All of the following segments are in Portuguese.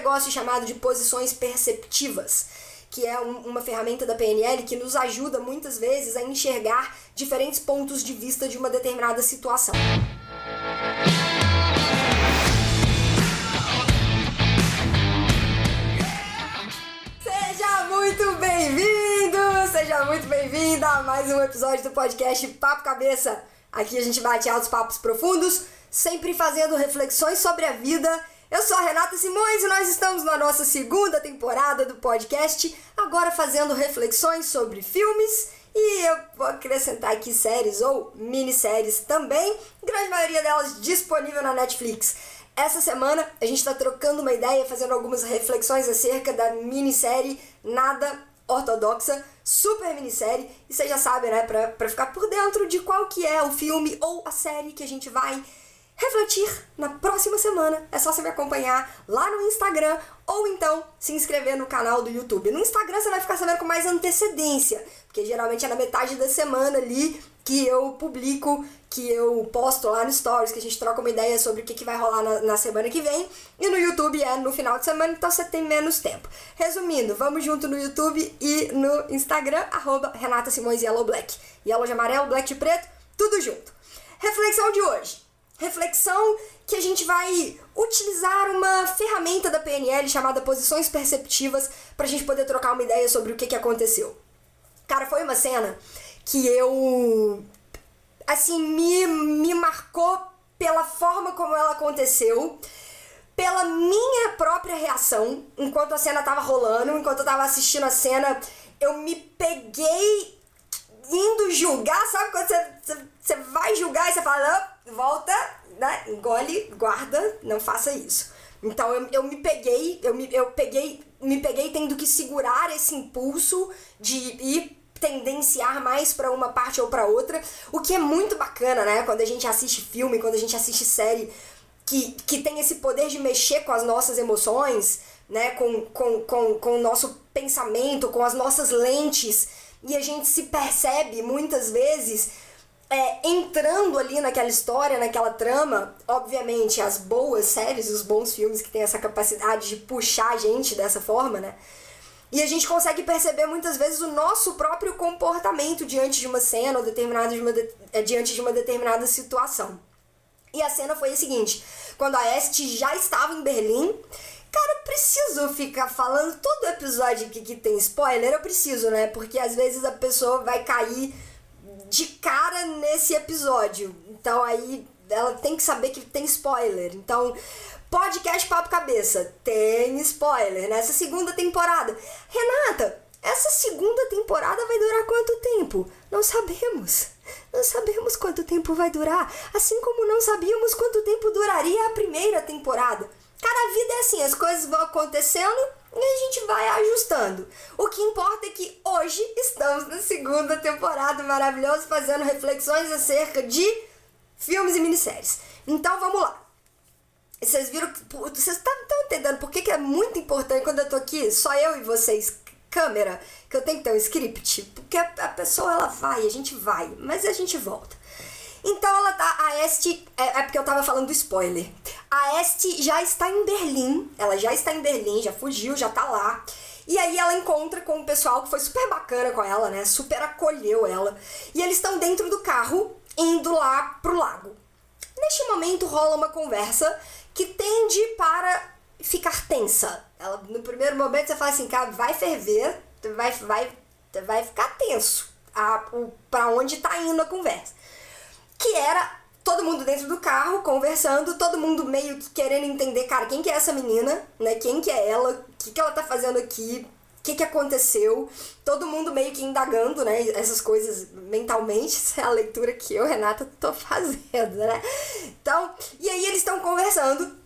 negócio chamado de posições perceptivas, que é um, uma ferramenta da PNL que nos ajuda muitas vezes a enxergar diferentes pontos de vista de uma determinada situação. Seja muito bem-vindo, seja muito bem-vinda a mais um episódio do podcast Papo Cabeça. Aqui a gente bate altos papos profundos, sempre fazendo reflexões sobre a vida eu sou a Renata Simões e nós estamos na nossa segunda temporada do podcast, agora fazendo reflexões sobre filmes e eu vou acrescentar aqui séries ou minisséries também, grande maioria delas disponível na Netflix. Essa semana a gente está trocando uma ideia, fazendo algumas reflexões acerca da minissérie Nada Ortodoxa, super minissérie, e você já sabe, né, pra ficar por dentro de qual que é o filme ou a série que a gente vai refletir na próxima semana. É só você me acompanhar lá no Instagram ou então se inscrever no canal do YouTube. No Instagram você vai ficar sabendo com mais antecedência, porque geralmente é na metade da semana ali que eu publico, que eu posto lá no Stories, que a gente troca uma ideia sobre o que, vai rolar na, na semana que vem. E no YouTube é no final de semana, então você tem menos tempo. Resumindo, vamos junto no YouTube e no Instagram, arroba Renata Simões Yellow Black. Yellow de amarelo, black de preto, tudo junto. Reflexão de hoje reflexão que a gente vai utilizar uma ferramenta da PNL chamada posições perceptivas para a gente poder trocar uma ideia sobre o que, que aconteceu. Cara, foi uma cena que eu assim me, me marcou pela forma como ela aconteceu, pela minha própria reação enquanto a cena tava rolando, enquanto eu tava assistindo a cena, eu me peguei indo julgar, sabe quando você, você, vai julgar e você fala, volta, né? Engole, guarda, não faça isso. Então eu, eu me peguei, eu me, eu peguei, me peguei tendo que segurar esse impulso de ir tendenciar mais para uma parte ou para outra, o que é muito bacana, né? Quando a gente assiste filme, quando a gente assiste série que, que tem esse poder de mexer com as nossas emoções, né? Com, com, com, com o nosso pensamento, com as nossas lentes, e a gente se percebe muitas vezes é, entrando ali naquela história, naquela trama, obviamente as boas séries, os bons filmes que têm essa capacidade de puxar a gente dessa forma, né? E a gente consegue perceber muitas vezes o nosso próprio comportamento diante de uma cena ou determinada de uma de, é, diante de uma determinada situação. E a cena foi a seguinte: quando a Este já estava em Berlim, cara, preciso ficar falando todo episódio que, que tem spoiler, eu preciso, né? Porque às vezes a pessoa vai cair de cara nesse episódio. Então aí ela tem que saber que tem spoiler. Então, podcast Papo Cabeça tem spoiler nessa segunda temporada. Renata, essa segunda temporada vai durar quanto tempo? Não sabemos. Não sabemos quanto tempo vai durar. Assim como não sabíamos quanto tempo duraria a primeira temporada. Cara, a vida é assim, as coisas vão acontecendo e a gente vai ajustando. O que importa é que hoje estamos na segunda temporada maravilhosa fazendo reflexões acerca de filmes e minisséries. Então vamos lá. Vocês viram que. Vocês estão entendendo por que é muito importante quando eu tô aqui, só eu e vocês, câmera, que eu tenho que ter um script? Porque a, a pessoa ela vai, a gente vai, mas a gente volta. Então ela tá. A Este. É, é, porque eu tava falando do spoiler. A Este já está em Berlim. Ela já está em Berlim, já fugiu, já tá lá. E aí ela encontra com o pessoal que foi super bacana com ela, né? Super acolheu ela. E eles estão dentro do carro, indo lá pro lago. Neste momento rola uma conversa que tende para ficar tensa. Ela, no primeiro momento você fala assim, cara, vai ferver, vai, vai, vai ficar tenso. A, o, pra onde tá indo a conversa que era todo mundo dentro do carro, conversando, todo mundo meio que querendo entender, cara, quem que é essa menina, né? Quem que é ela? O que, que ela tá fazendo aqui? O que, que aconteceu? Todo mundo meio que indagando, né? Essas coisas mentalmente. Essa é a leitura que eu, Renata, tô fazendo, né? Então, e aí eles estão conversando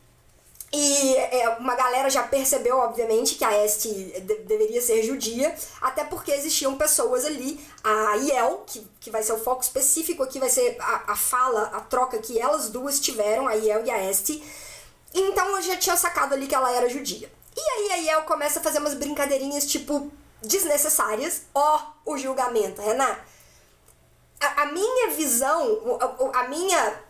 e é, uma galera já percebeu, obviamente, que a Este de deveria ser judia, até porque existiam pessoas ali, a Iel, que, que vai ser o foco específico aqui, vai ser a, a fala, a troca que elas duas tiveram, a Iel e a Este. Então eu já tinha sacado ali que ela era judia. E aí a Iel começa a fazer umas brincadeirinhas, tipo, desnecessárias. Ó, oh, o julgamento, Renan. A, a minha visão, a, a minha.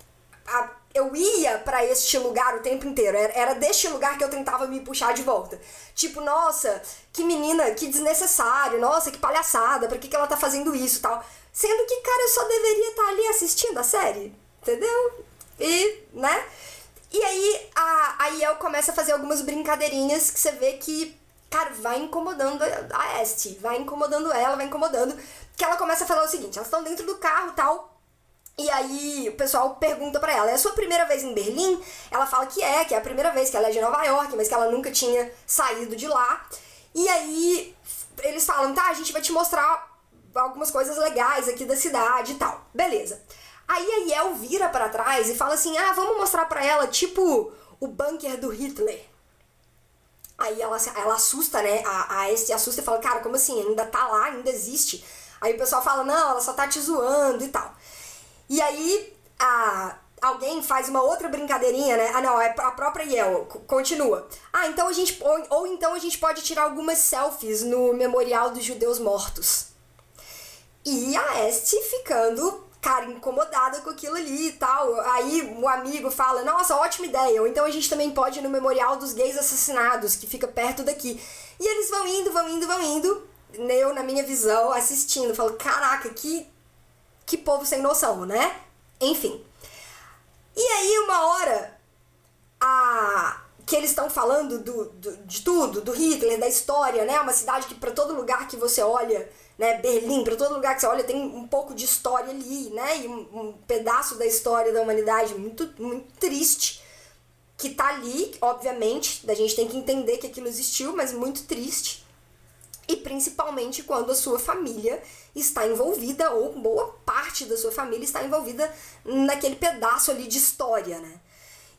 A, eu ia para este lugar o tempo inteiro. Era, deste lugar que eu tentava me puxar de volta. Tipo, nossa, que menina, que desnecessário, nossa, que palhaçada, pra que, que ela tá fazendo isso tal. Sendo que, cara, eu só deveria estar tá ali assistindo a série. Entendeu? E, né? E aí a, a Yel começa a fazer algumas brincadeirinhas que você vê que, cara, vai incomodando a Este, vai incomodando ela, vai incomodando. Que ela começa a falar o seguinte: elas estão dentro do carro tal. E aí o pessoal pergunta para ela: é a sua primeira vez em Berlim? Ela fala que é, que é a primeira vez que ela é de Nova York, mas que ela nunca tinha saído de lá. E aí eles falam: tá, a gente vai te mostrar algumas coisas legais aqui da cidade e tal. Beleza. Aí a Yel vira para trás e fala assim: ah, vamos mostrar para ela, tipo, o bunker do Hitler. Aí ela, ela assusta, né? A, a este assusta e fala: cara, como assim? Ainda tá lá, ainda existe. Aí o pessoal fala: não, ela só tá te zoando e tal. E aí a, alguém faz uma outra brincadeirinha, né? Ah, não, é a própria Yel continua. Ah, então a gente. Ou, ou então a gente pode tirar algumas selfies no Memorial dos Judeus Mortos. E a Este ficando cara, incomodada com aquilo ali e tal. Aí o amigo fala, nossa, ótima ideia. Ou então a gente também pode ir no Memorial dos Gays Assassinados, que fica perto daqui. E eles vão indo, vão indo, vão indo. Eu, na minha visão, assistindo, falo, caraca, que, que povo sem noção, né? Enfim. E aí, uma hora, a que eles estão falando do, do, de tudo, do Hitler, da história, né? Uma cidade que para todo lugar que você olha né, Berlim, para todo lugar que você olha tem um pouco de história ali, né, e um, um, pedaço da história da humanidade muito, muito triste que tá ali, obviamente, da gente tem que entender que aquilo existiu, mas muito triste. E principalmente quando a sua família está envolvida, ou boa parte da sua família está envolvida naquele pedaço ali de história, né?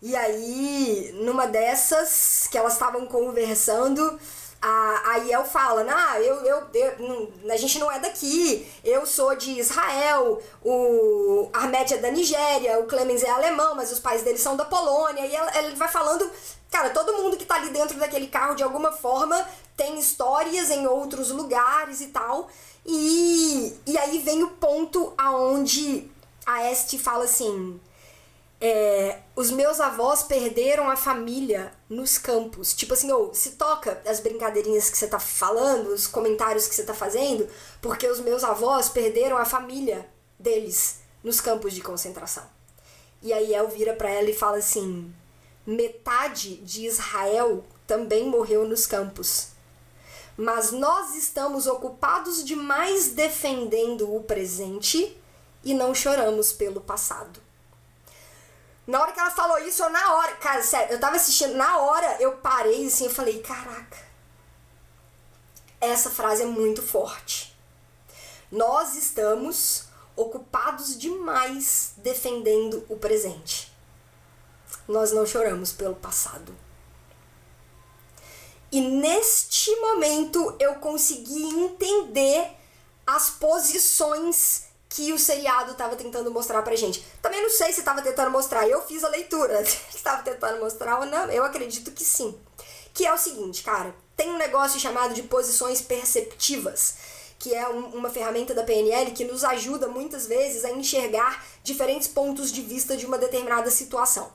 E aí, numa dessas que elas estavam conversando, a, a Yel fala, ah, eu, eu, eu, a gente não é daqui, eu sou de Israel, o Ahmed é da Nigéria, o Clemens é alemão, mas os pais dele são da Polônia, e ela, ele vai falando, cara, todo mundo que tá ali dentro daquele carro, de alguma forma, tem histórias em outros lugares e tal, e, e aí vem o ponto aonde a Este fala assim, é, os meus avós perderam a família nos campos. Tipo assim, ou se toca as brincadeirinhas que você tá falando, os comentários que você tá fazendo, porque os meus avós perderam a família deles nos campos de concentração. E aí El vira para ela e fala assim: metade de Israel também morreu nos campos. Mas nós estamos ocupados demais defendendo o presente e não choramos pelo passado. Na hora que ela falou isso, eu na hora, cara, sério, eu tava assistindo, na hora eu parei assim, eu falei, caraca. Essa frase é muito forte. Nós estamos ocupados demais defendendo o presente. Nós não choramos pelo passado. E neste momento eu consegui entender as posições que o seriado estava tentando mostrar pra gente. Também não sei se estava tentando mostrar, eu fiz a leitura. estava tentando mostrar ou não, eu acredito que sim. Que é o seguinte, cara, tem um negócio chamado de posições perceptivas, que é um, uma ferramenta da PNL que nos ajuda muitas vezes a enxergar diferentes pontos de vista de uma determinada situação.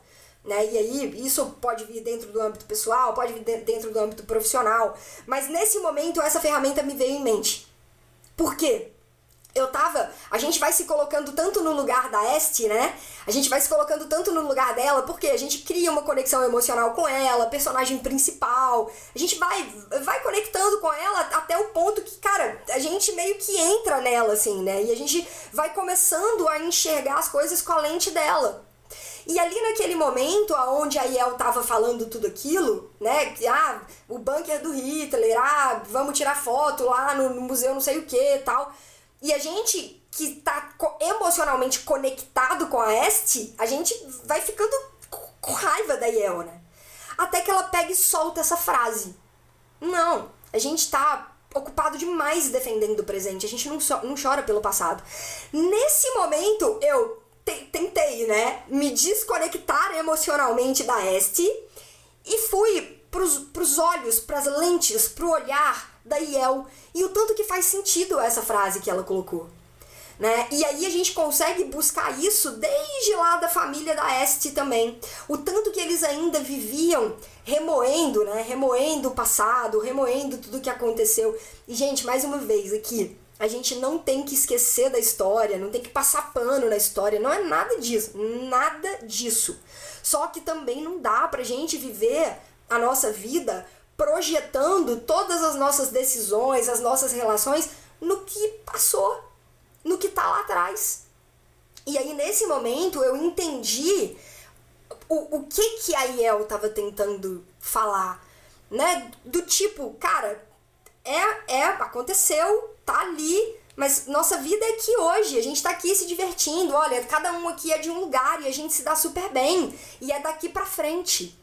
Né? E aí, isso pode vir dentro do âmbito pessoal, pode vir dentro do âmbito profissional, mas nesse momento essa ferramenta me veio em mente. Por quê? eu tava. A gente vai se colocando tanto no lugar da Este, né? A gente vai se colocando tanto no lugar dela, porque a gente cria uma conexão emocional com ela, personagem principal. A gente vai, vai conectando com ela até o ponto que, cara, a gente meio que entra nela, assim, né? E a gente vai começando a enxergar as coisas com a lente dela. E ali naquele momento onde a Yel tava falando tudo aquilo, né? Ah, o bunker do Hitler, ah, vamos tirar foto lá no, no museu não sei o que tal e a gente que tá emocionalmente conectado com a Este, a gente vai ficando com raiva da Yel, né? Até que ela pega e solta essa frase. Não, a gente tá ocupado demais defendendo o presente, a gente não, so, não chora pelo passado. Nesse momento, eu tentei, né, me desconectar emocionalmente da Este e fui pros, pros olhos, pras lentes, pro olhar da Yel e o tanto que faz sentido essa frase que ela colocou. né? E aí a gente consegue buscar isso desde lá da família da Este também. O tanto que eles ainda viviam remoendo, né? Remoendo o passado, remoendo tudo que aconteceu. E gente, mais uma vez aqui, a gente não tem que esquecer da história, não tem que passar pano na história, não é nada disso, nada disso. Só que também não dá pra gente viver a nossa vida projetando todas as nossas decisões, as nossas relações no que passou, no que tá lá atrás. E aí, nesse momento, eu entendi o, o que que a Iel tava tentando falar, né? Do tipo, cara, é, é, aconteceu, tá ali, mas nossa vida é aqui hoje, a gente tá aqui se divertindo, olha, cada um aqui é de um lugar e a gente se dá super bem, e é daqui pra frente.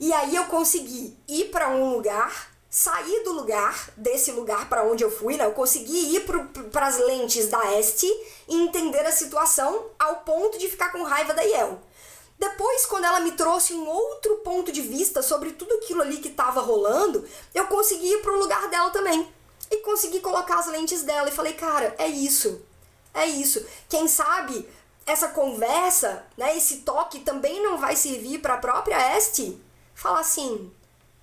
E aí eu consegui ir para um lugar sair do lugar, desse lugar para onde eu fui, né? Eu consegui ir para as lentes da Este e entender a situação ao ponto de ficar com raiva da Yel. Depois, quando ela me trouxe um outro ponto de vista sobre tudo aquilo ali que estava rolando, eu consegui ir para o lugar dela também. E consegui colocar as lentes dela e falei, cara, é isso. É isso. Quem sabe essa conversa, né, esse toque também não vai servir para a própria Este falar assim,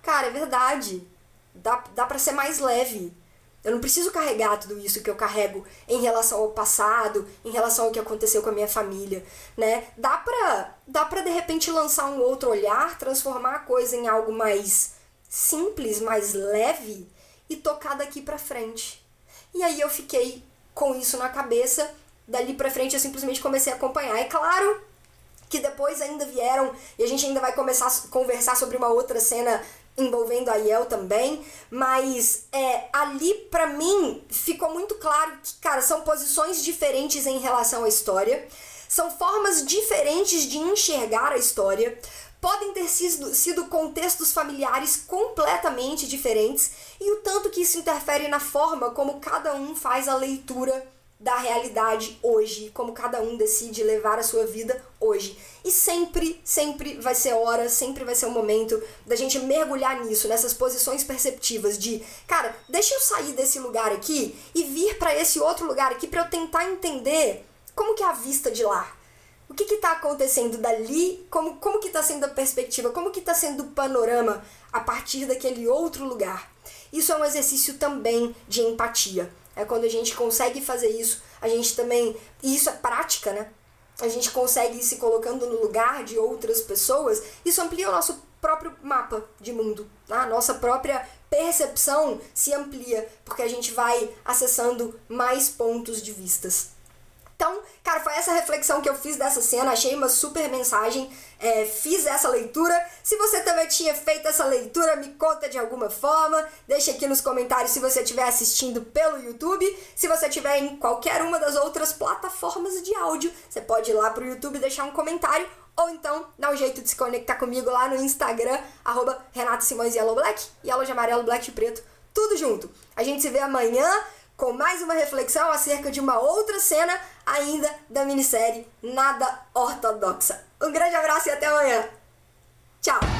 cara, é verdade dá, dá para ser mais leve. Eu não preciso carregar tudo isso que eu carrego em relação ao passado, em relação ao que aconteceu com a minha família, né? Dá pra, dá pra de repente lançar um outro olhar, transformar a coisa em algo mais simples, mais leve e tocar daqui pra frente. E aí eu fiquei com isso na cabeça, dali pra frente eu simplesmente comecei a acompanhar. É claro que depois ainda vieram, e a gente ainda vai começar a conversar sobre uma outra cena envolvendo a Yel também, mas é, ali para mim ficou muito claro que, cara, são posições diferentes em relação à história, são formas diferentes de enxergar a história, podem ter sido, sido contextos familiares completamente diferentes e o tanto que isso interfere na forma como cada um faz a leitura da realidade hoje, como cada um decide levar a sua vida hoje. E sempre, sempre vai ser hora, sempre vai ser o momento da gente mergulhar nisso, nessas posições perceptivas de, cara, deixa eu sair desse lugar aqui e vir para esse outro lugar aqui para eu tentar entender como que é a vista de lá. O que está acontecendo dali? Como, como que está sendo a perspectiva? Como que está sendo o panorama a partir daquele outro lugar? Isso é um exercício também de empatia. É quando a gente consegue fazer isso, a gente também. E isso é prática, né? A gente consegue ir se colocando no lugar de outras pessoas, isso amplia o nosso próprio mapa de mundo. Tá? A nossa própria percepção se amplia, porque a gente vai acessando mais pontos de vistas. Então, cara, foi essa reflexão que eu fiz dessa cena, achei uma super mensagem, é, fiz essa leitura. Se você também tinha feito essa leitura, me conta de alguma forma, deixa aqui nos comentários se você estiver assistindo pelo YouTube. Se você estiver em qualquer uma das outras plataformas de áudio, você pode ir lá pro YouTube deixar um comentário, ou então dá um jeito de se conectar comigo lá no Instagram, arroba Renata Simões Yellow Black, Yellow de amarelo, black de preto, tudo junto. A gente se vê amanhã com mais uma reflexão acerca de uma outra cena ainda da minissérie Nada Ortodoxa. Um grande abraço e até amanhã. Tchau!